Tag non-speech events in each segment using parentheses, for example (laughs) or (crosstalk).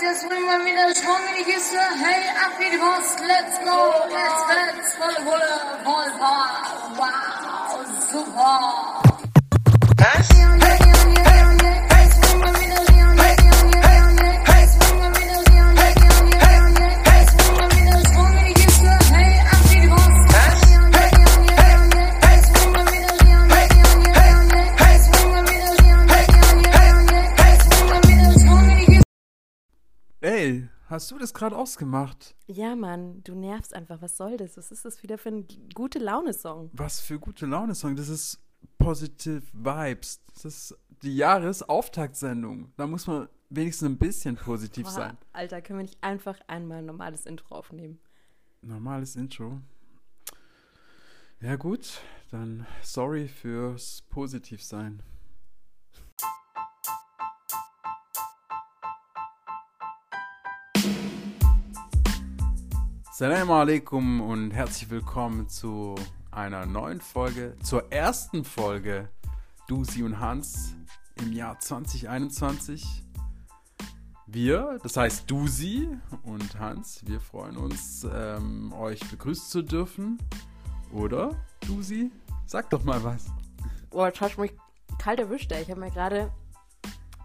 Just remember the song you said, hey, happy boss, let's go, let's let's go, wow, wow, super. Hast du das gerade ausgemacht? Ja, Mann, du nervst einfach. Was soll das? Was ist das wieder für ein gute Laune-Song? Was für gute Laune-Song. Das ist Positive Vibes. Das ist die Jahresauftaktsendung. Da muss man wenigstens ein bisschen positiv Boah, sein. Alter, können wir nicht einfach einmal ein normales Intro aufnehmen? Normales Intro. Ja gut, dann sorry fürs Positivsein. Salam alaikum und herzlich willkommen zu einer neuen Folge, zur ersten Folge Dusi und Hans im Jahr 2021. Wir, das heißt Dusi und Hans, wir freuen uns, ähm, euch begrüßen zu dürfen. Oder, Dusi? Sag doch mal was. Boah, jetzt hast du mich kalt erwischt, ey. Ich habe mir gerade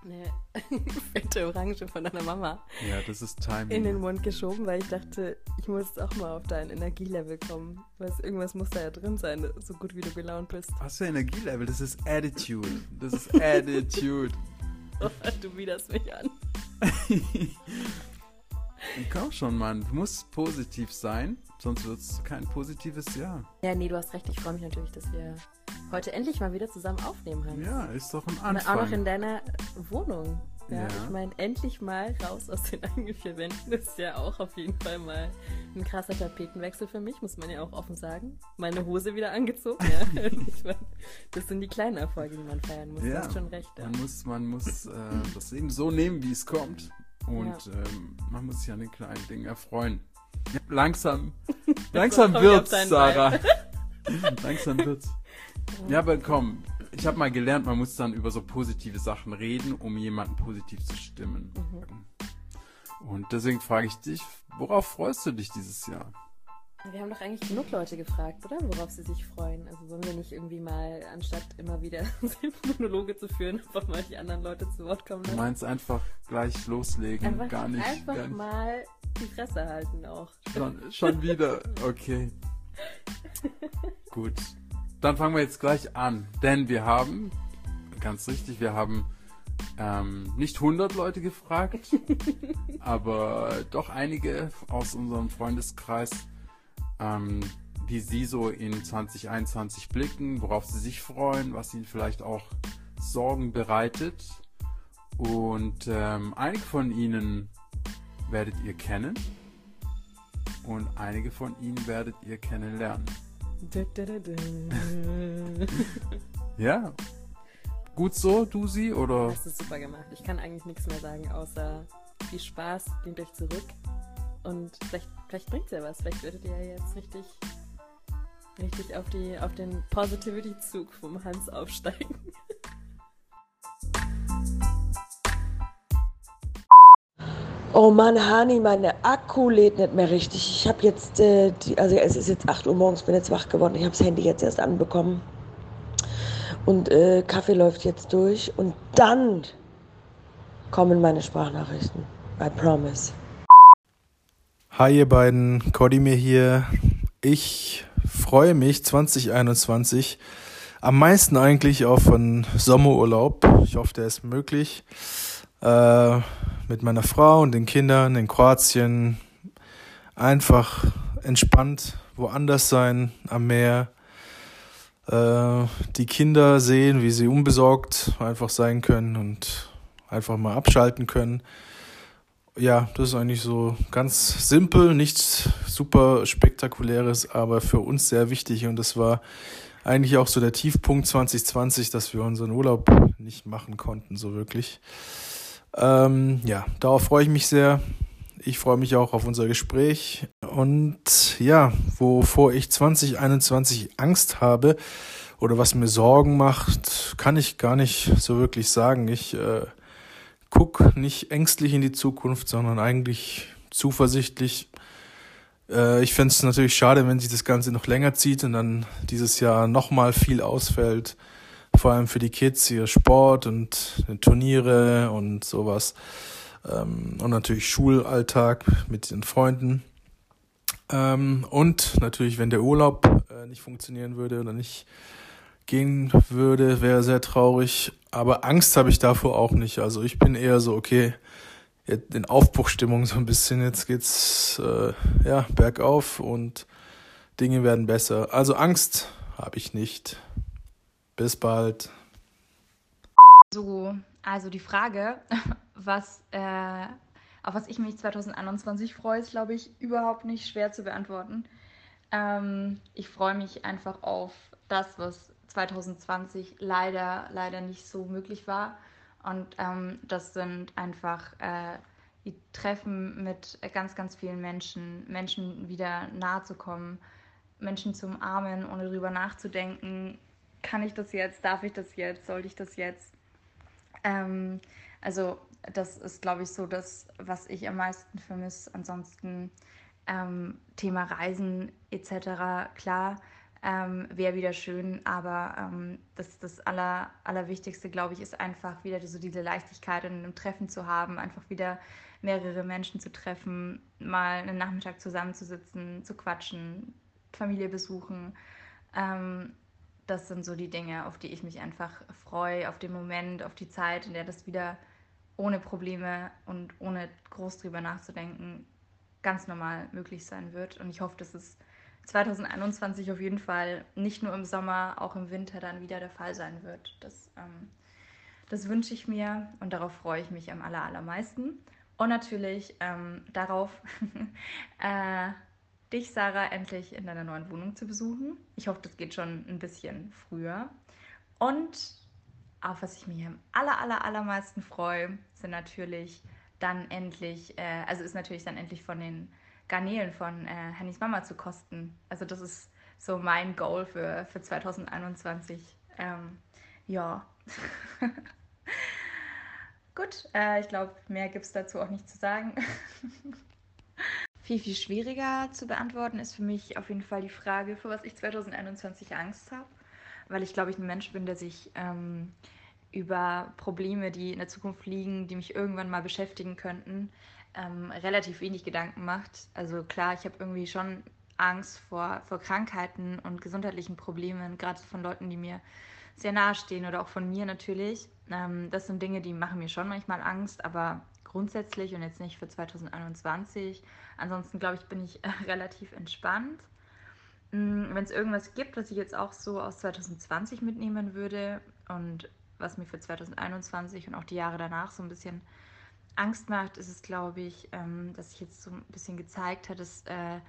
eine (laughs) fette Orange von deiner Mama Ja, das ist Timing. in den Mund geschoben, weil ich dachte, ich muss jetzt auch mal auf dein Energielevel kommen. Was, irgendwas muss da ja drin sein, so gut wie du gelaunt bist. Was für Energielevel? Das ist Attitude. Das ist (laughs) Attitude. Oh, du widerst mich an. (laughs) Komm schon, Mann. Du musst positiv sein, sonst wird es kein positives Jahr. Ja, nee, du hast recht. Ich freue mich natürlich, dass wir heute endlich mal wieder zusammen aufnehmen, Hans. Ja, ist doch ein Und auch noch in Anfang. deiner Wohnung. Ja, Ja. ich meine, endlich mal raus aus den eigenen vier Wänden. Das ist ja auch auf jeden Fall mal ein krasser Tapetenwechsel für mich, muss man ja auch offen sagen. Meine Hose wieder angezogen, ja. (laughs) ich mein, das sind die kleinen Erfolge, die man feiern muss. Du Ja, hast schon recht. Ja. Man muss, man muss äh, das eben so nehmen, wie es kommt. Und Ja. ähm, man muss sich an den kleinen Dingen erfreuen. Langsam, (laughs) (laughs) langsam wird's, Sarah. langsam wird's. Ja, aber komm, ich habe mal gelernt, man muss dann über so positive Sachen reden, um jemanden positiv zu stimmen. Mhm. Und deswegen frage ich dich, worauf freust du dich dieses Jahr? Wir haben doch eigentlich genug Leute gefragt, oder? Worauf sie sich freuen. Also wollen wir nicht irgendwie mal, anstatt immer wieder (laughs) Monologe zu führen, einfach mal die anderen Leute zu Wort kommen Du lassen? meinst einfach gleich loslegen, Einfach, gar nicht. einfach gar nicht. mal die Fresse halten auch. Schon, schon wieder. Okay. (laughs) Gut. Dann fangen wir jetzt gleich an. Denn wir haben, ganz richtig, wir haben ähm, nicht 100 Leute gefragt, (laughs) aber doch einige aus unserem Freundeskreis, ähm, wie sie so in 2021 blicken, worauf sie sich freuen, was ihnen vielleicht auch Sorgen bereitet. Und ähm, einige von ihnen werdet ihr kennen und einige von ihnen werdet ihr kennenlernen. Ja. Gut so, Dusi, oder? Hast du super gemacht. Ich kann eigentlich nichts mehr sagen, außer viel Spaß, nehmt euch zurück. Und vielleicht, vielleicht bringt's ja was. Vielleicht werdet ihr ja jetzt richtig, richtig auf, die, auf den Positivity-Zug vom Hans aufsteigen. Oh Mann, Hani, meine Akku lädt nicht mehr richtig. Ich habe jetzt, äh, die, also es ist jetzt 8 Uhr morgens, bin jetzt wach geworden. Ich habe das Handy jetzt erst anbekommen. Und äh, Kaffee läuft jetzt durch. Und dann kommen meine Sprachnachrichten. I promise. Hi ihr beiden, Kodimir hier. Ich freue mich 2021 am meisten eigentlich auf einen Sommerurlaub. Ich hoffe, der ist möglich. Äh, mit meiner Frau und den Kindern in Kroatien. Einfach entspannt woanders sein, am Meer. Äh, die Kinder sehen, wie sie unbesorgt einfach sein können und einfach mal abschalten können. Ja, das ist eigentlich so ganz simpel, nichts super spektakuläres, aber für uns sehr wichtig. Und das war eigentlich auch so der Tiefpunkt 2020, dass wir unseren Urlaub nicht machen konnten, so wirklich. Ähm, ja, darauf freue ich mich sehr. Ich freue mich auch auf unser Gespräch. Und ja, wovor ich 2021 Angst habe oder was mir Sorgen macht, kann ich gar nicht so wirklich sagen. Ich äh, guck nicht ängstlich in die Zukunft, sondern eigentlich zuversichtlich. Äh, ich fände es natürlich schade, wenn sich das Ganze noch länger zieht und dann dieses Jahr nochmal viel ausfällt. Vor allem für die Kids, ihr Sport und Turniere und sowas. Ähm, und natürlich Schulalltag mit den Freunden. Ähm, und natürlich, wenn der Urlaub äh, nicht funktionieren würde oder nicht gehen würde, wäre sehr traurig. Aber Angst habe ich davor auch nicht. Also ich bin eher so, okay, in Aufbruchstimmung so ein bisschen. Jetzt geht's äh, ja bergauf und Dinge werden besser. Also Angst habe ich nicht. Bis bald. So, also die Frage, (laughs) was äh, auf was ich mich 2021 freue, ist, glaube ich, überhaupt nicht schwer zu beantworten. Ähm, ich freue mich einfach auf das, was 2020 leider, leider nicht so möglich war. Und ähm, das sind einfach äh, die Treffen mit ganz, ganz vielen Menschen, Menschen wieder nahe zu kommen, Menschen zu umarmen, ohne darüber nachzudenken, kann ich das jetzt, darf ich das jetzt, sollte ich das jetzt. Ähm, also das ist, glaube ich, so das, was ich am meisten vermisse. Ansonsten ähm, Thema Reisen etc. Klar, ähm, wäre wieder schön. Aber ähm, das, das Aller, Allerwichtigste, glaube ich, ist einfach wieder so diese Leichtigkeit in einem Treffen zu haben, einfach wieder mehrere Menschen zu treffen, mal einen Nachmittag zusammenzusitzen, zu quatschen, Familie besuchen. Ähm, das sind so die Dinge, auf die ich mich einfach freue, auf den Moment, auf die Zeit, in der das wieder ohne Probleme und ohne groß drüber nachzudenken ganz normal möglich sein wird. Und ich hoffe, dass es 2021 auf jeden Fall nicht nur im Sommer, auch im Winter dann wieder der Fall sein wird. Das, ähm, das wünsche ich mir und darauf freue ich mich am aller, allermeisten. Und natürlich ähm, darauf, (laughs) äh, dich, Sarah, endlich in deiner neuen Wohnung zu besuchen. Ich hoffe, das geht schon ein bisschen früher. Und auf was ich mich am aller, aller, allermeisten freue, sind natürlich dann endlich, äh, also ist natürlich dann endlich von den Garnelen von äh, Hannys Mama zu kosten. Also das ist so mein Goal für, für 2021. Ähm, ja. (laughs) Gut, äh, ich glaube, mehr gibt es dazu auch nicht zu sagen. (laughs) viel, viel schwieriger zu beantworten ist für mich auf jeden Fall die Frage, für was ich 2021 Angst habe. Weil ich glaube, ich ein Mensch bin, der sich ähm, über Probleme, die in der Zukunft liegen, die mich irgendwann mal beschäftigen könnten, ähm, relativ wenig Gedanken macht. Also klar, ich habe irgendwie schon Angst vor, vor Krankheiten und gesundheitlichen Problemen, gerade von Leuten, die mir sehr nahe stehen oder auch von mir natürlich. Ähm, das sind Dinge, die machen mir schon manchmal Angst, aber grundsätzlich und jetzt nicht für 2021. Ansonsten glaube ich, bin ich äh, (laughs) relativ entspannt. Mm, Wenn es irgendwas gibt, was ich jetzt auch so aus 2020 mitnehmen würde und was mir für 2021 und auch die Jahre danach so ein bisschen Angst macht, ist es, glaube ich, ähm, dass sich jetzt so ein bisschen gezeigt hat, dass, äh,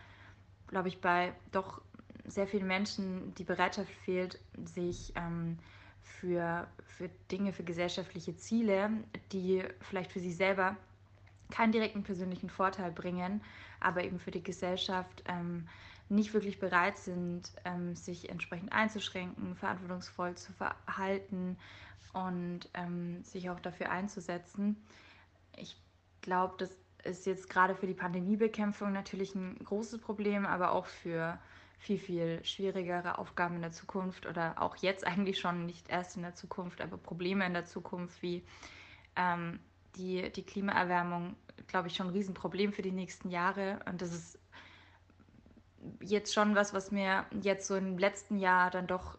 glaube ich, bei doch sehr vielen Menschen die Bereitschaft fehlt, sich ähm, für, für Dinge, für gesellschaftliche Ziele, die vielleicht für sie selber keinen direkten persönlichen Vorteil bringen, aber eben für die Gesellschaft ähm, nicht wirklich bereit sind, ähm, sich entsprechend einzuschränken, verantwortungsvoll zu verhalten und ähm, sich auch dafür einzusetzen. Ich glaube, das ist jetzt gerade für die Pandemiebekämpfung natürlich ein großes Problem, aber auch für viel, viel schwierigere Aufgaben in der Zukunft oder auch jetzt eigentlich schon nicht erst in der Zukunft, aber Probleme in der Zukunft wie ähm, die, die Klimaerwärmung, glaube ich, schon ein Riesenproblem für die nächsten Jahre. Und das ist jetzt schon was, was mir jetzt so im letzten Jahr dann doch,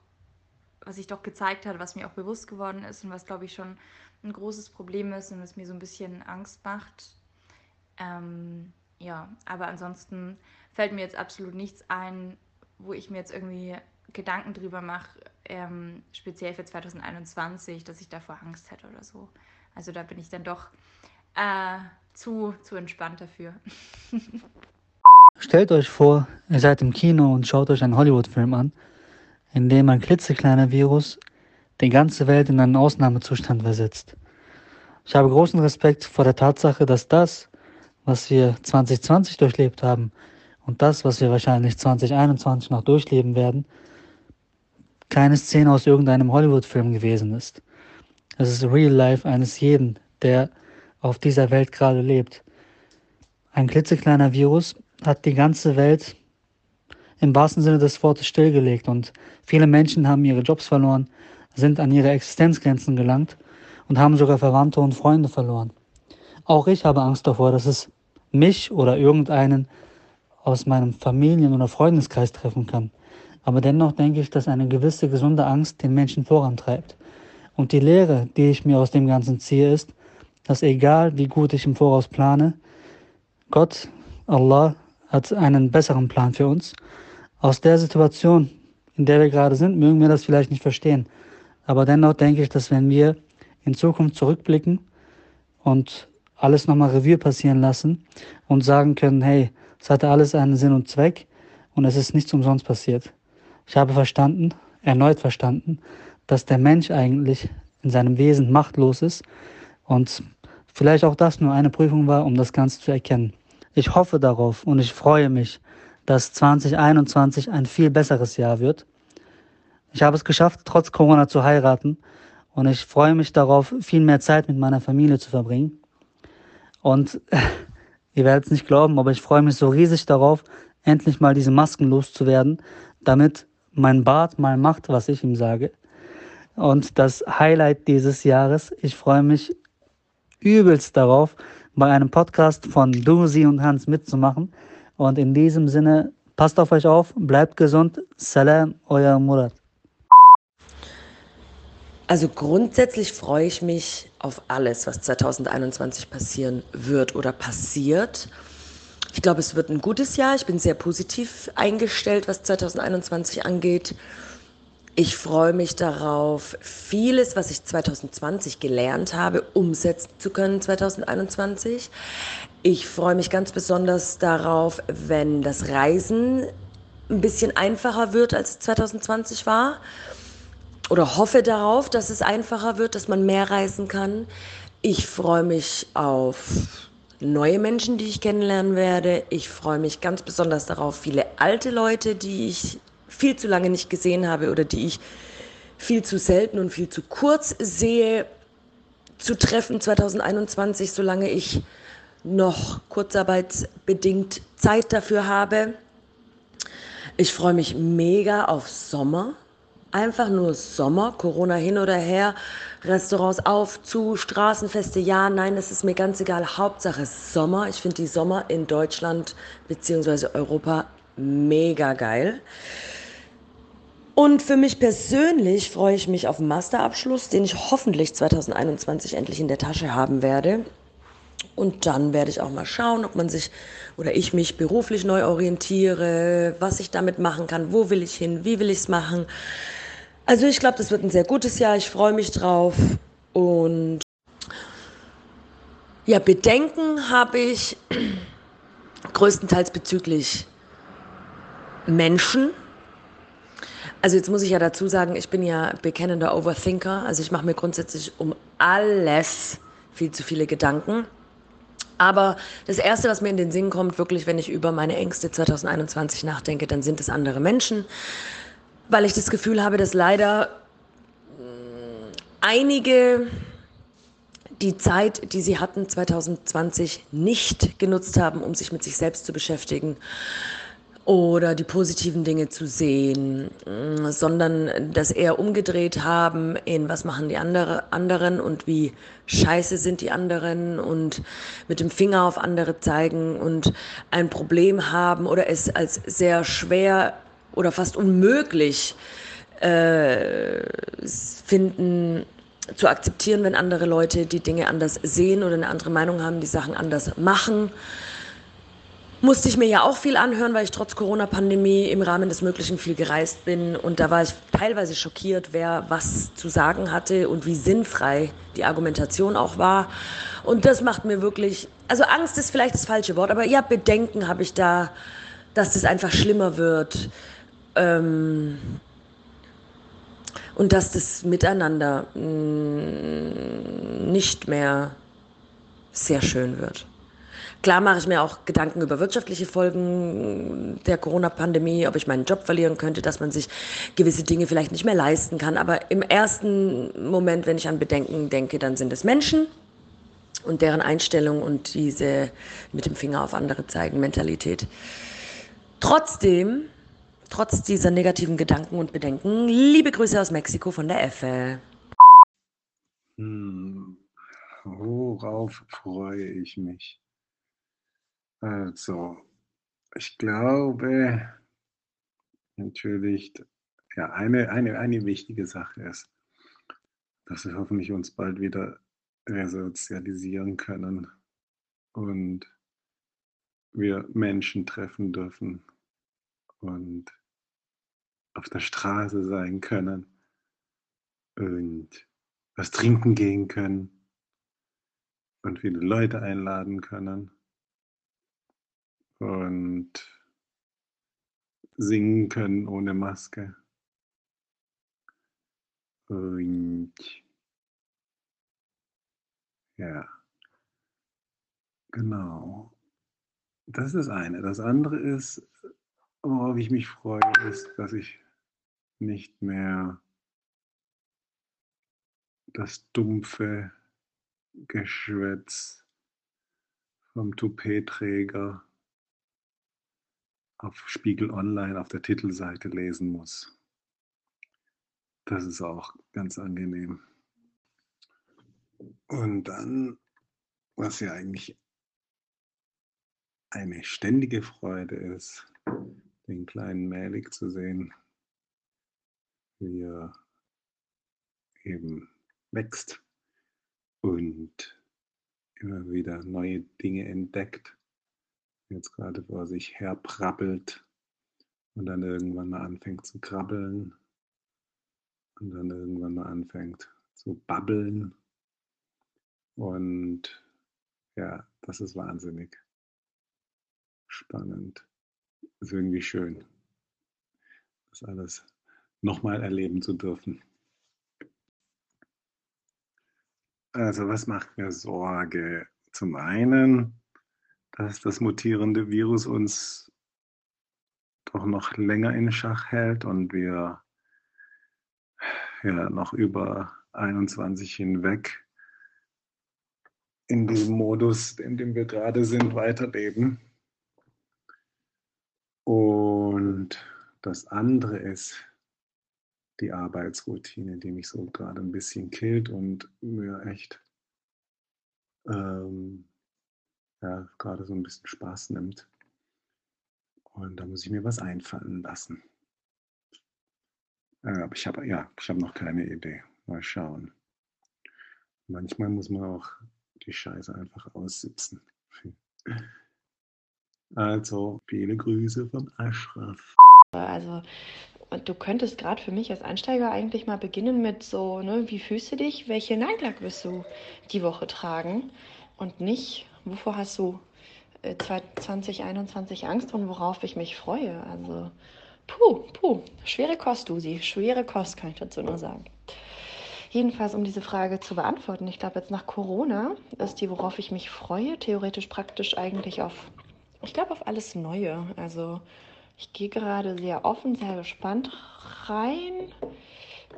was sich doch gezeigt hat, was mir auch bewusst geworden ist und was, glaube ich, schon ein großes Problem ist und es mir so ein bisschen Angst macht. Ähm, ja, aber ansonsten fällt mir jetzt absolut nichts ein, wo ich mir jetzt irgendwie Gedanken drüber mache, ähm, speziell für 2021, dass ich davor Angst hätte oder so. Also da bin ich dann doch äh, zu, zu entspannt dafür. (laughs) Stellt euch vor, ihr seid im Kino und schaut euch einen Hollywood-Film an, in dem ein klitzekleiner Virus die ganze Welt in einen Ausnahmezustand versetzt. Ich habe großen Respekt vor der Tatsache, dass das, was wir 2020 durchlebt haben und das, was wir wahrscheinlich 2021 noch durchleben werden, keine Szene aus irgendeinem Hollywood-Film gewesen ist. Es ist Real Life eines jeden, der auf dieser Welt gerade lebt. Ein klitzekleiner Virus hat die ganze Welt im wahrsten Sinne des Wortes stillgelegt und viele Menschen haben ihre Jobs verloren, sind an ihre Existenzgrenzen gelangt und haben sogar Verwandte und Freunde verloren. Auch ich habe Angst davor, dass es mich oder irgendeinen aus meinem Familien- oder Freundeskreis treffen kann. Aber dennoch denke ich, dass eine gewisse gesunde Angst den Menschen vorantreibt. Und die Lehre, die ich mir aus dem Ganzen ziehe, ist, dass egal wie gut ich im Voraus plane, Gott, Allah, hat einen besseren Plan für uns. Aus der Situation, in der wir gerade sind, mögen wir das vielleicht nicht verstehen. Aber dennoch denke ich, dass wenn wir in Zukunft zurückblicken und alles nochmal Revue passieren lassen und sagen können, hey, es hatte alles einen Sinn und Zweck und es ist nichts umsonst passiert. Ich habe verstanden, erneut verstanden, dass der Mensch eigentlich in seinem Wesen machtlos ist und vielleicht auch das nur eine Prüfung war, um das Ganze zu erkennen. Ich hoffe darauf und ich freue mich, dass 2021 ein viel besseres Jahr wird. Ich habe es geschafft, trotz Corona zu heiraten und ich freue mich darauf, viel mehr Zeit mit meiner Familie zu verbringen. Und (laughs) ihr werdet es nicht glauben, aber ich freue mich so riesig darauf, endlich mal diese Masken loszuwerden, damit mein Bart mal macht, was ich ihm sage. Und das Highlight dieses Jahres, ich freue mich übelst darauf, bei einem Podcast von Dusi und Hans mitzumachen. Und in diesem Sinne, passt auf euch auf, bleibt gesund. Salam, euer Murat. Also grundsätzlich freue ich mich auf alles, was 2021 passieren wird oder passiert. Ich glaube, es wird ein gutes Jahr. Ich bin sehr positiv eingestellt, was 2021 angeht. Ich freue mich darauf, vieles, was ich 2020 gelernt habe, umsetzen zu können 2021. Ich freue mich ganz besonders darauf, wenn das Reisen ein bisschen einfacher wird, als 2020 war. Oder hoffe darauf, dass es einfacher wird, dass man mehr reisen kann. Ich freue mich auf neue Menschen, die ich kennenlernen werde. Ich freue mich ganz besonders darauf, viele alte Leute, die ich viel zu lange nicht gesehen habe oder die ich viel zu selten und viel zu kurz sehe, zu treffen 2021, solange ich noch kurzarbeitsbedingt Zeit dafür habe. Ich freue mich mega auf Sommer. Einfach nur Sommer, Corona hin oder her, Restaurants auf, zu, Straßenfeste, ja, nein, das ist mir ganz egal. Hauptsache Sommer. Ich finde die Sommer in Deutschland bzw. Europa mega geil. Und für mich persönlich freue ich mich auf den Masterabschluss, den ich hoffentlich 2021 endlich in der Tasche haben werde. Und dann werde ich auch mal schauen, ob man sich oder ich mich beruflich neu orientiere, was ich damit machen kann, wo will ich hin, wie will ich es machen. Also ich glaube, das wird ein sehr gutes Jahr. Ich freue mich drauf. Und ja, Bedenken habe ich größtenteils bezüglich Menschen, also jetzt muss ich ja dazu sagen, ich bin ja bekennender Overthinker. Also ich mache mir grundsätzlich um alles viel zu viele Gedanken. Aber das Erste, was mir in den Sinn kommt, wirklich, wenn ich über meine Ängste 2021 nachdenke, dann sind es andere Menschen, weil ich das Gefühl habe, dass leider mm, einige die Zeit, die sie hatten 2020, nicht genutzt haben, um sich mit sich selbst zu beschäftigen oder die positiven Dinge zu sehen, mm, sondern das eher umgedreht haben in was machen die andere, anderen und wie scheiße sind die anderen und mit dem Finger auf andere zeigen und ein Problem haben oder es als sehr schwer oder fast unmöglich äh, finden zu akzeptieren, wenn andere Leute die Dinge anders sehen oder eine andere Meinung haben, die Sachen anders machen musste ich mir ja auch viel anhören, weil ich trotz Corona-Pandemie im Rahmen des Möglichen viel gereist bin. Und da war ich teilweise schockiert, wer was zu sagen hatte und wie sinnfrei die Argumentation auch war. Und das macht mir wirklich, also Angst ist vielleicht das falsche Wort, aber ja, Bedenken habe ich da, dass das einfach schlimmer wird. Ähm, und dass das Miteinander mh, mm, nicht mehr sehr schön wird. Klar mache ich mir auch Gedanken über wirtschaftliche Folgen der Corona-Pandemie, ob ich meinen Job verlieren könnte, dass man sich gewisse Dinge vielleicht nicht mehr leisten kann. Aber im ersten Moment, wenn ich an Bedenken denke, dann sind es Menschen. und deren Einstellung und diese mit dem Finger auf andere zeigen Mentalität. Trotzdem, trotz dieser negativen Gedanken und Bedenken, liebe Grüße aus Mexiko von der Effe. Hm, worauf freue ich mich? Also, ich glaube natürlich, ja, eine, eine, eine wichtige Sache ist, dass wir hoffentlich uns bald wieder resozialisieren können und wir Menschen treffen dürfen und auf der Straße sein können und was trinken gehen können und viele Leute einladen können und singen können ohne Maske. Und ja, genau. Das ist eine. Das andere ist, worauf ich mich freue, ist, dass ich nicht mehr das dumpfe Geschwätz vom Toupet-Träger auf Spiegel Online auf der Titelseite lesen muss. Das ist auch ganz angenehm. Und dann, was ja eigentlich eine ständige Freude ist, den kleinen Mälik zu sehen, wie er eben wächst und immer wieder neue Dinge entdeckt, jetzt gerade vor sich her prabbelt und dann irgendwann mal anfängt zu krabbeln und dann irgendwann mal anfängt zu babbeln. Und ja, das ist wahnsinnig spannend. Ist irgendwie schön, das alles nochmal erleben zu dürfen. Also was macht mir Sorge? Zum einen, dass das mutierende Virus uns doch noch länger in Schach hält und wir ja noch über 21 hinweg in dem Modus, in dem wir gerade sind, weiterleben. Und das andere ist die Arbeitsroutine, die mich so gerade ein bisschen killt und mir echt ähm, ja, gerade so ein bisschen Spaß nimmt. Und da muss ich mir was einfallen lassen. Äh, aber ich habe ja, ich habe noch keine Idee. Mal schauen. Manchmal muss man auch die Scheiße einfach aussitzen. (laughs) Also, viele Grüße von Ashraf. Also, du könntest gerade für mich als Einsteiger eigentlich mal beginnen mit so, ne, wie fühlst du dich? Welche Nagellack wirst du die Woche tragen? Und nicht, wovor hast du äh, 2021 Angst und worauf ich mich freue? Also, puh, puh, schwere Kost, Dusi, schwere Kost, kann ich dazu nur sagen. Jedenfalls, um diese Frage zu beantworten, ich glaube, jetzt nach Corona ist die, worauf ich mich freue, theoretisch praktisch eigentlich auf, ich glaube, auf alles Neue. Also, ich gehe gerade sehr offen, sehr gespannt rein.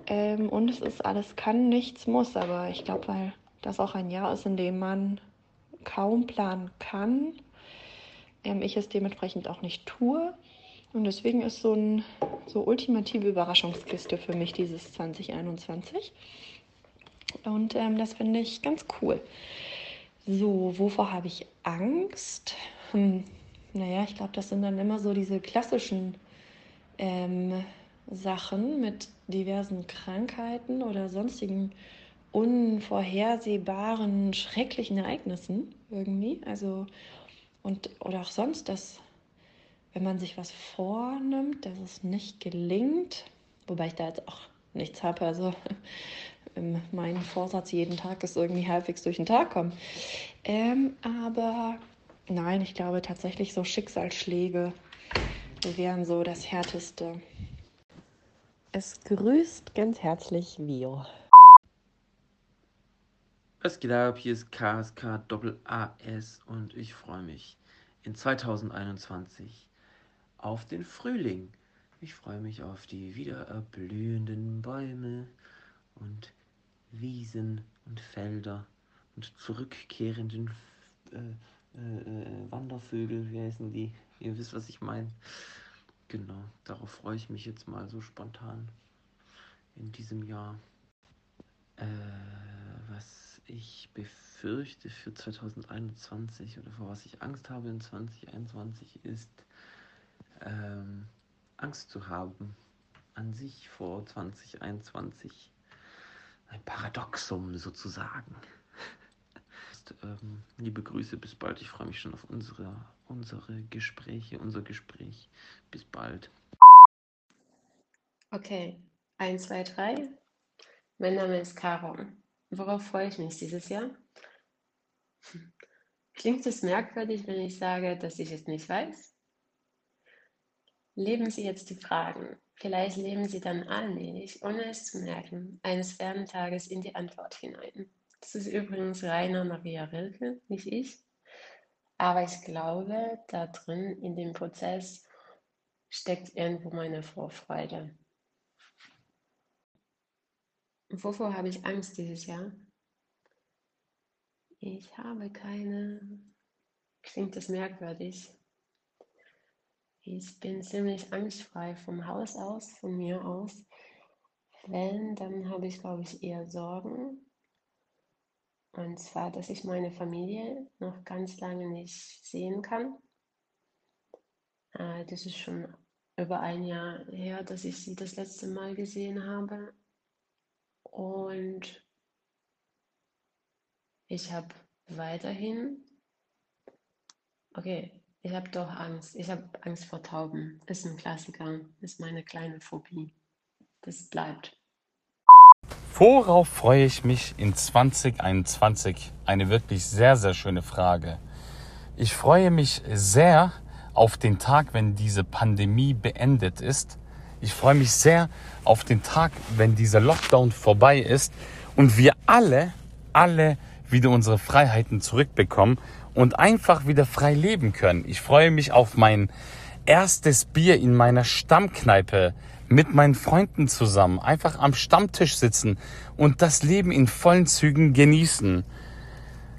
Ähm, und es ist alles kann, nichts muss. Aber ich glaube, weil das auch ein Jahr ist, in dem man kaum planen kann, ähm, ich es dementsprechend auch nicht tue. Und deswegen ist so eine so ultimative Überraschungskiste für mich dieses 2021. Und ähm, das finde ich ganz cool. So, wovor habe ich Angst? Hm, naja, ich glaube, das sind dann immer so diese klassischen ähm, Sachen mit diversen Krankheiten oder sonstigen unvorhersehbaren, schrecklichen Ereignissen irgendwie. Also, und, oder auch sonst, dass, wenn man sich was vornimmt, dass es nicht gelingt, wobei ich da jetzt auch nichts habe. Also, (laughs) mein Vorsatz jeden Tag ist irgendwie halbwegs durch den Tag kommen. Ähm, aber Nein, ich glaube tatsächlich so Schicksalsschläge wären so das Härteste. Es grüßt ganz herzlich Vio. Was geht ab? Hier ist KSK Doppel AS und ich freue mich in 2021 auf den Frühling. Ich freue mich auf die wieder erblühenden Bäume und Wiesen und Felder und zurückkehrenden äh, äh, äh, Wandervögel, wie heißen die? Ihr wisst, was ich meine. Genau, darauf freue ich mich jetzt mal so spontan in diesem Jahr. Äh, was ich befürchte für 2021 oder vor was ich Angst habe in 2021 ist ähm, Angst zu haben an sich vor 2021. Ein Paradoxum sozusagen. Ähm, liebe Grüße, bis bald. Ich freue mich schon auf unsere, unsere Gespräche, unser Gespräch. Bis bald. Okay, 1, 2, 3. Mein Name ist Caro. Worauf freue ich mich dieses Jahr? Klingt es merkwürdig, wenn ich sage, dass ich es nicht weiß? Leben Sie jetzt die Fragen. Vielleicht leben Sie dann allmählich, ohne es zu merken, eines fernen Tages in die Antwort hinein. Das ist übrigens Rainer Maria Rilke, nicht ich. Aber ich glaube, da drin in dem Prozess steckt irgendwo meine Vorfreude. Wovor habe ich Angst dieses Jahr? Ich habe keine. Klingt das merkwürdig? Ich bin ziemlich angstfrei vom Haus aus, von mir aus. Wenn, dann habe ich, glaube ich, eher Sorgen. Und zwar, dass ich meine Familie noch ganz lange nicht sehen kann. Äh, das ist schon über ein Jahr her, dass ich sie das letzte Mal gesehen habe. Und ich habe weiterhin, okay, ich habe doch Angst. Ich habe Angst vor Tauben. Ist ein Klassiker. Ist meine kleine Phobie. Das bleibt. Worauf freue ich mich in 2021? Eine wirklich sehr, sehr schöne Frage. Ich freue mich sehr auf den Tag, wenn diese Pandemie beendet ist ich freue mich sehr auf den Tag, wenn dieser Lockdown vorbei ist und wir alle, alle wieder unsere Freiheiten zurückbekommen und einfach wieder frei leben können. Ich freue mich auf mein erstes Bier in meiner Stammkneipe mit meinen Freunden zusammen, einfach am Stammtisch sitzen und das Leben in vollen Zügen genießen.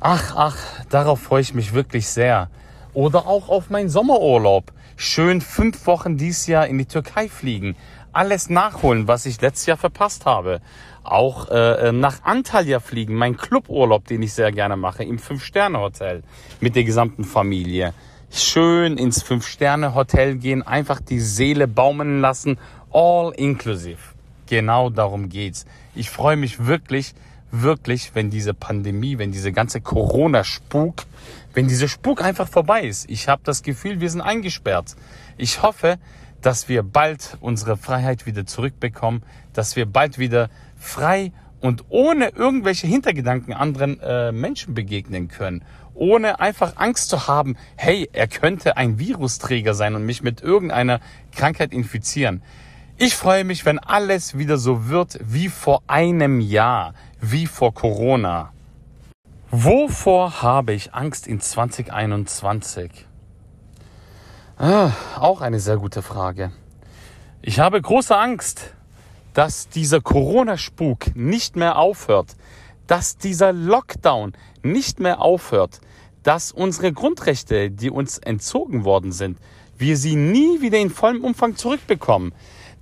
Ach, ach, darauf freue ich mich wirklich sehr. Oder auch auf meinen Sommerurlaub schön fünf Wochen dieses Jahr in die Türkei fliegen, alles nachholen, was ich letztes Jahr verpasst habe. Auch äh, äh, nach Antalya fliegen, mein Cluburlaub, den ich sehr gerne mache, im Fünf-Sterne-Hotel mit der gesamten Familie. Schön ins Fünf-Sterne-Hotel gehen, einfach die Seele baumeln lassen, all inclusive. Genau darum geht's. Ich freue mich wirklich, wirklich, wenn diese Pandemie, wenn diese ganze Corona-Spuk wenn dieser Spuk einfach vorbei ist. Ich habe das Gefühl, wir sind eingesperrt. Ich hoffe, dass wir bald unsere Freiheit wieder zurückbekommen, dass wir bald wieder frei und ohne irgendwelche Hintergedanken anderen äh, Menschen begegnen können, ohne einfach Angst zu haben, hey, er könnte ein Virusträger sein und mich mit irgendeiner Krankheit infizieren. Ich freue mich, wenn alles wieder so wird wie vor einem Jahr, wie vor Corona. Wovor habe ich Angst in 2021? Ah, auch eine sehr gute Frage. Ich habe große Angst, dass dieser Corona-Spuk nicht mehr aufhört, dass dieser Lockdown nicht mehr aufhört, dass unsere Grundrechte, die uns entzogen worden sind, wir sie nie wieder in vollem Umfang zurückbekommen,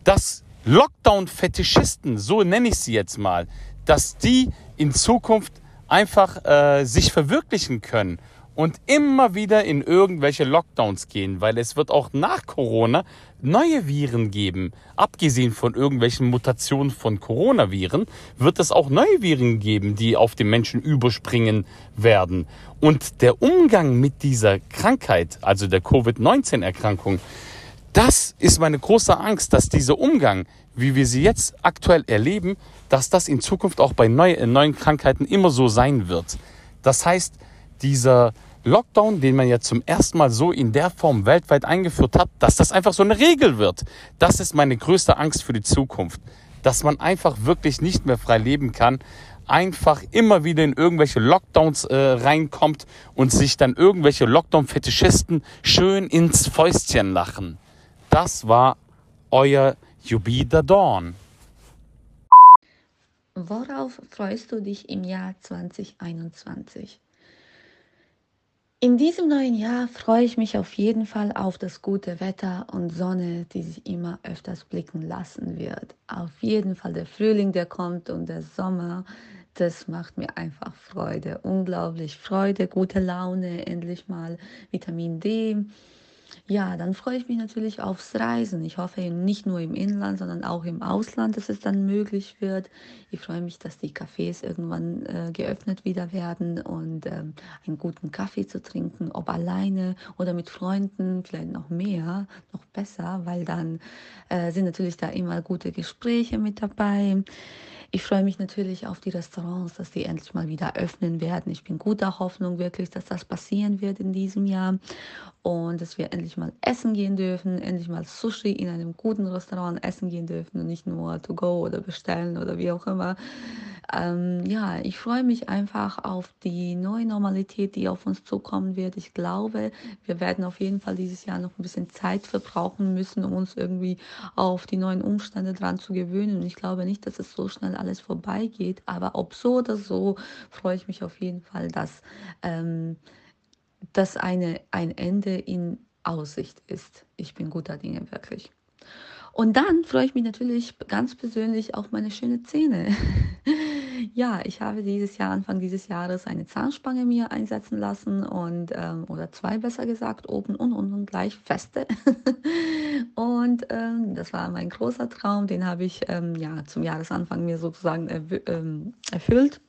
dass Lockdown-Fetischisten, so nenne ich sie jetzt mal, dass die in Zukunft einfach äh, sich verwirklichen können und immer wieder in irgendwelche Lockdowns gehen, weil es wird auch nach Corona neue Viren geben. Abgesehen von irgendwelchen Mutationen von Coronaviren wird es auch neue Viren geben, die auf den Menschen überspringen werden. Und der Umgang mit dieser Krankheit, also der Covid-19-Erkrankung, das ist meine große Angst, dass dieser Umgang, wie wir sie jetzt aktuell erleben, dass das in Zukunft auch bei neu, neuen Krankheiten immer so sein wird. Das heißt, dieser Lockdown, den man ja zum ersten Mal so in der Form weltweit eingeführt hat, dass das einfach so eine Regel wird. Das ist meine größte Angst für die Zukunft. Dass man einfach wirklich nicht mehr frei leben kann, einfach immer wieder in irgendwelche Lockdowns äh, reinkommt und sich dann irgendwelche Lockdown-Fetischisten schön ins Fäustchen lachen. Das war euer the Dawn. Worauf freust du dich im Jahr 2021? In diesem neuen Jahr freue ich mich auf jeden Fall auf das gute Wetter und Sonne, die sich immer öfters blicken lassen wird. Auf jeden Fall der Frühling, der kommt und der Sommer, das macht mir einfach Freude, unglaublich Freude, gute Laune, endlich mal Vitamin D. Ja, dann freue ich mich natürlich aufs Reisen. Ich hoffe nicht nur im Inland, sondern auch im Ausland, dass es dann möglich wird. Ich freue mich, dass die Cafés irgendwann äh, geöffnet wieder werden und ähm, einen guten Kaffee zu trinken, ob alleine oder mit Freunden, vielleicht noch mehr, noch besser, weil dann äh, sind natürlich da immer gute Gespräche mit dabei. Ich freue mich natürlich auf die Restaurants, dass die endlich mal wieder öffnen werden. Ich bin guter Hoffnung wirklich, dass das passieren wird in diesem Jahr und dass wir endlich mal essen gehen dürfen, endlich mal Sushi in einem guten Restaurant essen gehen dürfen und nicht nur to go oder bestellen oder wie auch immer. Ähm, ja, ich freue mich einfach auf die neue Normalität, die auf uns zukommen wird. Ich glaube, wir werden auf jeden Fall dieses Jahr noch ein bisschen Zeit verbrauchen müssen, um uns irgendwie auf die neuen Umstände dran zu gewöhnen. Und ich glaube nicht, dass es so schnell alles vorbeigeht. Aber ob so oder so, freue ich mich auf jeden Fall, dass, ähm, dass eine, ein Ende in Aussicht ist. Ich bin guter Dinge wirklich. Und dann freue ich mich natürlich ganz persönlich auf meine schöne Zähne. (laughs) ja, ich habe dieses Jahr, Anfang dieses Jahres, eine Zahnspange mir einsetzen lassen und, ähm, oder zwei besser gesagt, oben und unten gleich feste. (laughs) und ähm, das war mein großer Traum, den habe ich ähm, ja, zum Jahresanfang mir sozusagen ähm, erfüllt.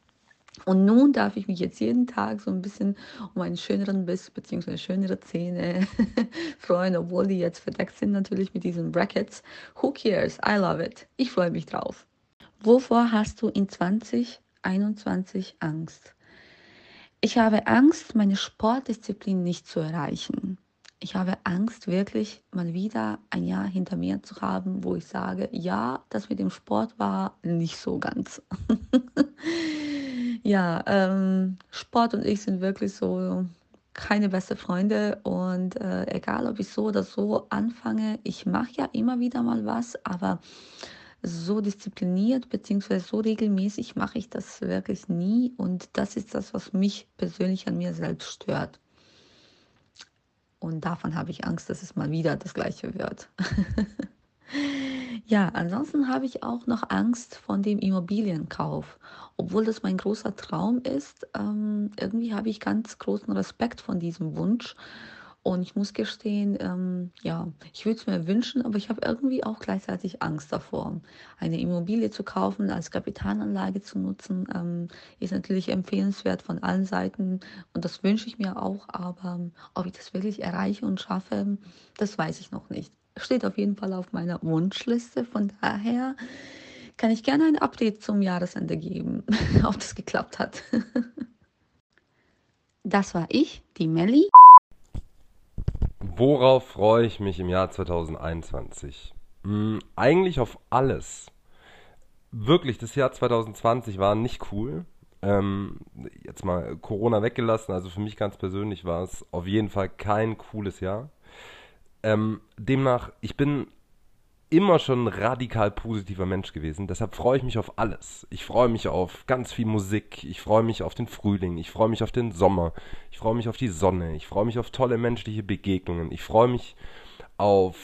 Und nun darf ich mich jetzt jeden Tag so ein bisschen um einen schöneren Biss bzw. schönere Zähne (laughs) freuen, obwohl die jetzt verdeckt sind natürlich mit diesen Brackets. Who cares? I love it. Ich freue mich drauf. Wovor hast du in 2021 Angst? Ich habe Angst, meine Sportdisziplin nicht zu erreichen. Ich habe Angst, wirklich mal wieder ein Jahr hinter mir zu haben, wo ich sage, ja, das mit dem Sport war nicht so ganz. (laughs) ja, ähm, Sport und ich sind wirklich so keine beste Freunde und äh, egal, ob ich so oder so anfange, ich mache ja immer wieder mal was, aber so diszipliniert bzw. so regelmäßig mache ich das wirklich nie und das ist das, was mich persönlich an mir selbst stört. Und davon habe ich Angst, dass es mal wieder das gleiche wird. (laughs) Ja, ansonsten habe ich auch noch Angst von dem Immobilienkauf. Obwohl das mein großer Traum ist, ähm, irgendwie habe ich ganz großen Respekt von diesem Wunsch. Und ich muss gestehen, ähm, ja, ich würde es mir wünschen, aber ich habe irgendwie auch gleichzeitig Angst davor. Eine Immobilie zu kaufen, als Kapitalanlage zu nutzen, ähm, ist natürlich empfehlenswert von allen Seiten und das wünsche ich mir auch. Aber ob ich das wirklich erreiche und schaffe, das weiß ich noch nicht steht auf jeden Fall auf meiner Wunschliste. Von daher kann ich gerne ein Update zum Jahresende geben, (laughs) ob das geklappt hat. (laughs) Das war ich, die Melli. Worauf freue ich mich im Jahr 2021? Hm, eigentlich auf alles. Wirklich, das Jahr 2020 war nicht cool. Ähm, jetzt mal Corona weggelassen, also für mich ganz persönlich war es auf jeden Fall kein cooles Jahr. Ähm, demnach, ich bin immer schon ein radikal positiver Mensch gewesen. Deshalb freue ich mich auf alles. Ich freue mich auf ganz viel Musik. Ich freue mich auf den Frühling. Ich freue mich auf den Sommer. Ich freue mich auf die Sonne. Ich freue mich auf tolle menschliche Begegnungen. Ich freue mich auf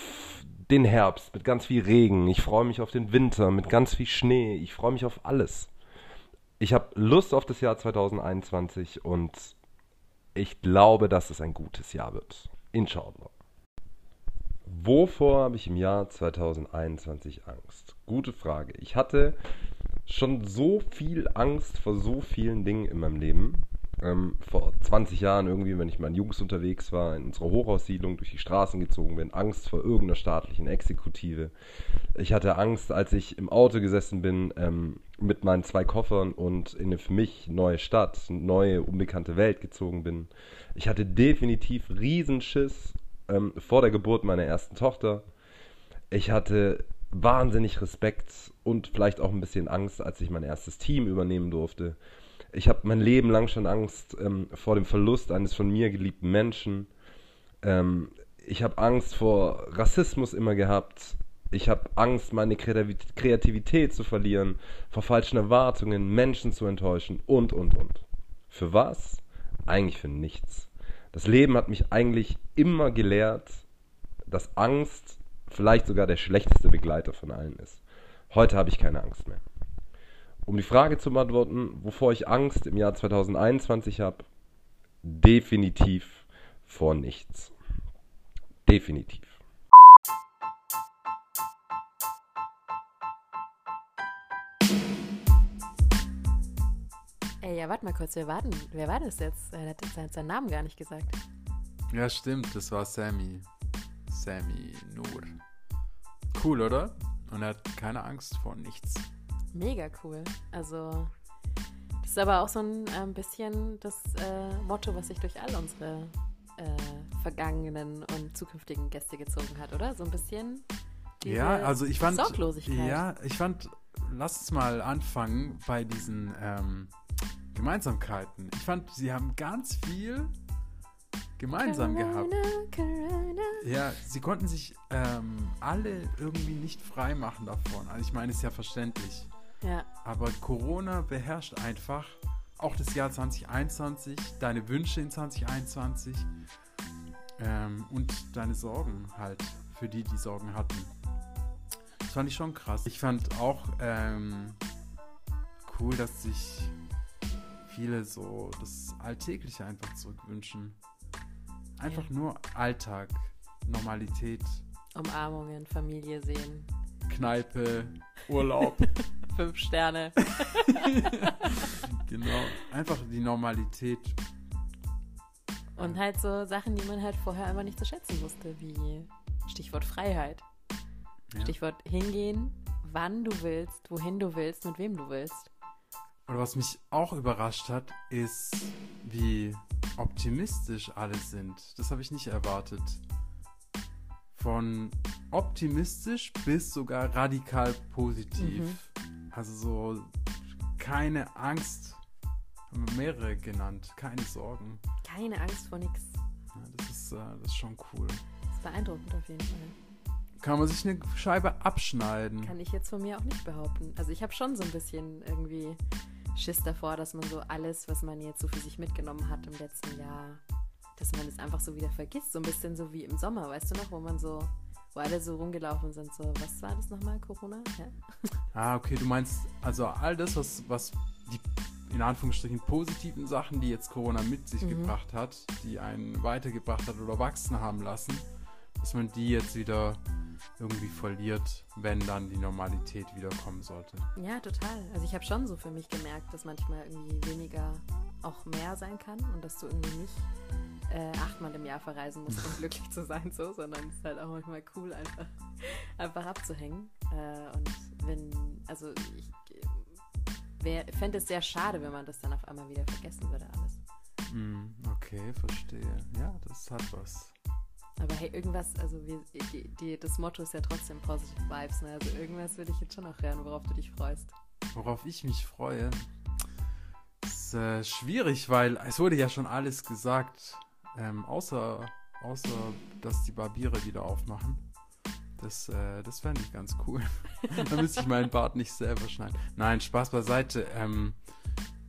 den Herbst mit ganz viel Regen. Ich freue mich auf den Winter mit ganz viel Schnee. Ich freue mich auf alles. Ich habe Lust auf das Jahr 2021 und ich glaube, dass es ein gutes Jahr wird. Inshallah. Wovor habe ich im Jahr 2021 Angst? Gute Frage. Ich hatte schon so viel Angst vor so vielen Dingen in meinem Leben. Ähm, vor 20 Jahren irgendwie, wenn ich mal in Jungs unterwegs war, in unserer Hochhaussiedlung durch die Straßen gezogen bin, Angst vor irgendeiner staatlichen Exekutive. Ich hatte Angst, als ich im Auto gesessen bin ähm, mit meinen zwei Koffern und in eine für mich neue Stadt, neue, unbekannte Welt gezogen bin. Ich hatte definitiv Riesenschiss ähm, vor der Geburt meiner ersten Tochter. Ich hatte wahnsinnig Respekt und vielleicht auch ein bisschen Angst, als ich mein erstes Team übernehmen durfte. Ich habe mein Leben lang schon Angst ähm, vor dem Verlust eines von mir geliebten Menschen. Ähm, ich habe Angst vor Rassismus immer gehabt. Ich habe Angst, meine Kreativ- Kreativität zu verlieren, vor falschen Erwartungen, Menschen zu enttäuschen und, und, und. Für was? Eigentlich für nichts. Das Leben hat mich eigentlich immer gelehrt, dass Angst vielleicht sogar der schlechteste Begleiter von allen ist. Heute habe ich keine Angst mehr. Um die Frage zu beantworten, wovor ich Angst im Jahr 2021 habe, definitiv vor nichts. Definitiv. Ja, warte mal kurz, wer war, denn, wer war das jetzt? Er hat seinen Namen gar nicht gesagt. Ja, stimmt, das war Sammy. Sammy Nur. Cool, oder? Und er hat keine Angst vor nichts. Mega cool. Also, das ist aber auch so ein ähm, bisschen das äh, Motto, was sich durch all unsere äh, vergangenen und zukünftigen Gäste gezogen hat, oder? So ein bisschen. Ja, also ich fand. Sorglosigkeit. Ja, ich fand, lass uns mal anfangen bei diesen ähm, Gemeinsamkeiten. Ich fand, sie haben ganz viel gemeinsam gehabt. Corona. Ja, sie konnten sich ähm, alle irgendwie nicht frei machen davon. Also ich meine, ist ja verständlich. Ja. Aber Corona beherrscht einfach auch das Jahr 2021, deine Wünsche in 2021 ähm, und deine Sorgen halt für die, die Sorgen hatten. Das fand ich schon krass. Ich fand auch ähm, cool, dass sich viele so das Alltägliche einfach zurückwünschen. Einfach Ja. nur Alltag, Normalität, Umarmungen, Familie sehen. Kneipe, Urlaub. (laughs) Fünf Sterne. (laughs) genau. Einfach die Normalität. Und halt so Sachen, die man halt vorher einfach nicht zu schätzen wusste, wie Stichwort Freiheit. Ja. Stichwort hingehen, wann du willst, wohin du willst, mit wem du willst. Und was mich auch überrascht hat, ist, wie optimistisch alle sind. Das habe ich nicht erwartet. Von optimistisch bis sogar radikal positiv. Mhm. Also so keine Angst. Haben wir mehrere genannt. Keine Sorgen. Keine Angst vor nichts. Ja, das, ist, äh, das ist schon cool. Das ist beeindruckend auf jeden Fall. Kann man sich eine Scheibe abschneiden. Kann ich jetzt von mir auch nicht behaupten. Also ich habe schon so ein bisschen irgendwie Schiss davor, dass man so alles, was man jetzt so für sich mitgenommen hat im letzten Jahr, dass man es einfach so wieder vergisst. So ein bisschen so wie im Sommer, weißt du noch, wo man so, wo alle so rumgelaufen sind, so, was war das nochmal, Corona? Ja. (laughs) Ah, okay, du meinst also all das, was, was die in Anführungsstrichen positiven Sachen, die jetzt Corona mit sich Mhm. gebracht hat, die einen weitergebracht hat oder wachsen haben lassen, dass man die jetzt wieder irgendwie verliert, wenn dann die Normalität wiederkommen sollte. Ja, total. Also ich habe schon so für mich gemerkt, dass manchmal irgendwie weniger auch mehr sein kann und dass du irgendwie nicht äh, achtmal im Jahr verreisen musst, um (laughs) glücklich zu sein, so, sondern es ist halt auch manchmal cool, einfach, einfach abzuhängen. Äh, und wenn, also ich fände es sehr schade, wenn man das dann auf einmal wieder vergessen würde, alles. Hm, okay, verstehe. Ja, das hat was. Aber hey, irgendwas, also wir, die, die, das Motto ist ja trotzdem Positive Vibes, ne? Also irgendwas würde ich jetzt schon noch hören, worauf du dich freust. Worauf ich mich freue, ist äh, schwierig, weil es wurde ja schon alles gesagt, ähm, außer, außer dass die Barbiere wieder aufmachen. Das, äh, das fände ich ganz cool. (laughs) da müsste ich meinen Bart nicht selber schneiden. Nein, Spaß beiseite. Ähm,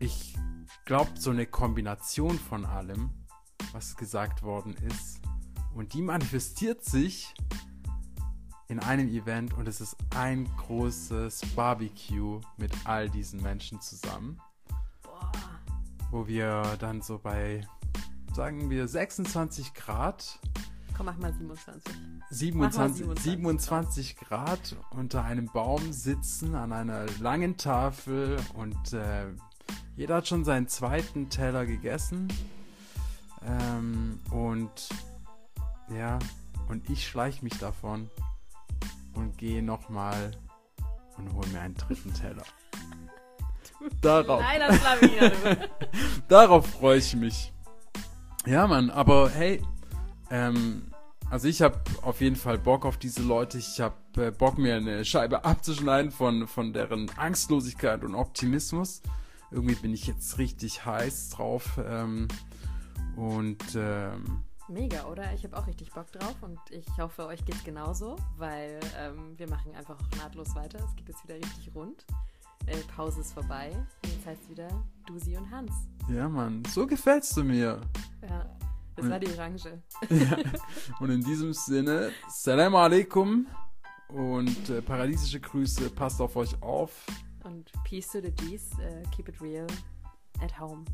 ich glaube, so eine Kombination von allem, was gesagt worden ist, und die manifestiert sich in einem Event und es ist ein großes Barbecue mit all diesen Menschen zusammen. Wo wir dann so bei, sagen wir, 26 Grad, Komm, mach mal 27. 27, Mach mal 27 Grad unter einem Baum sitzen an einer langen Tafel und äh, jeder hat schon seinen zweiten Teller gegessen. Ähm, und ja, und ich schleiche mich davon und gehe nochmal und hole mir einen dritten Teller. Darauf. Du. (laughs) Darauf freue ich mich. Ja, Mann, aber hey, ähm, also ich habe auf jeden Fall Bock auf diese Leute. Ich habe äh, Bock, mir eine Scheibe abzuschneiden von, von deren Angstlosigkeit und Optimismus. Irgendwie bin ich jetzt richtig heiß drauf. Ähm, und ähm, Mega, oder? Ich habe auch richtig Bock drauf und ich hoffe, euch geht's genauso, weil ähm, wir machen einfach nahtlos weiter. Es geht jetzt wieder richtig rund. Äh, Pause ist vorbei. Und jetzt heißt wieder Dusi und Hans. Ja, Mann, so gefällst du mir. Ja, das Und- war die Orange. Ja. Und in diesem Sinne, Salam alaikum und äh, paradiesische Grüße. Passt auf euch auf. Und Peace to the G's. Äh, keep it real at home.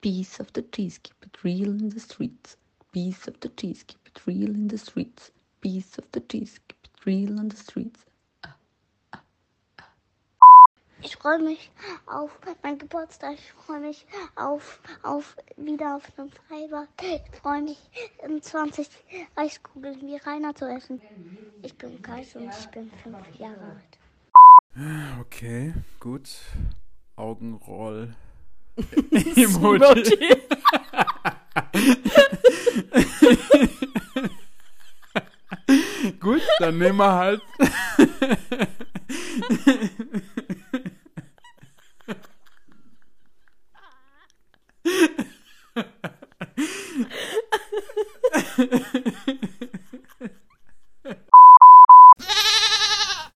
Piece of the cheese, keep it real in the streets. Piece of the cheese, keep it real in the streets. Piece of the cheese, keep it real in the streets. Ich freue mich auf meinen Geburtstag. Ich freue mich auf, auf wieder auf einem Freibad. Ich freue mich, in 20 Reiskugeln wie Rainer zu essen. Ich bin Kais und ich bin fünf Jahre alt. Okay, gut. Augenroll. Emoji. gut, dann nehmen wir halt.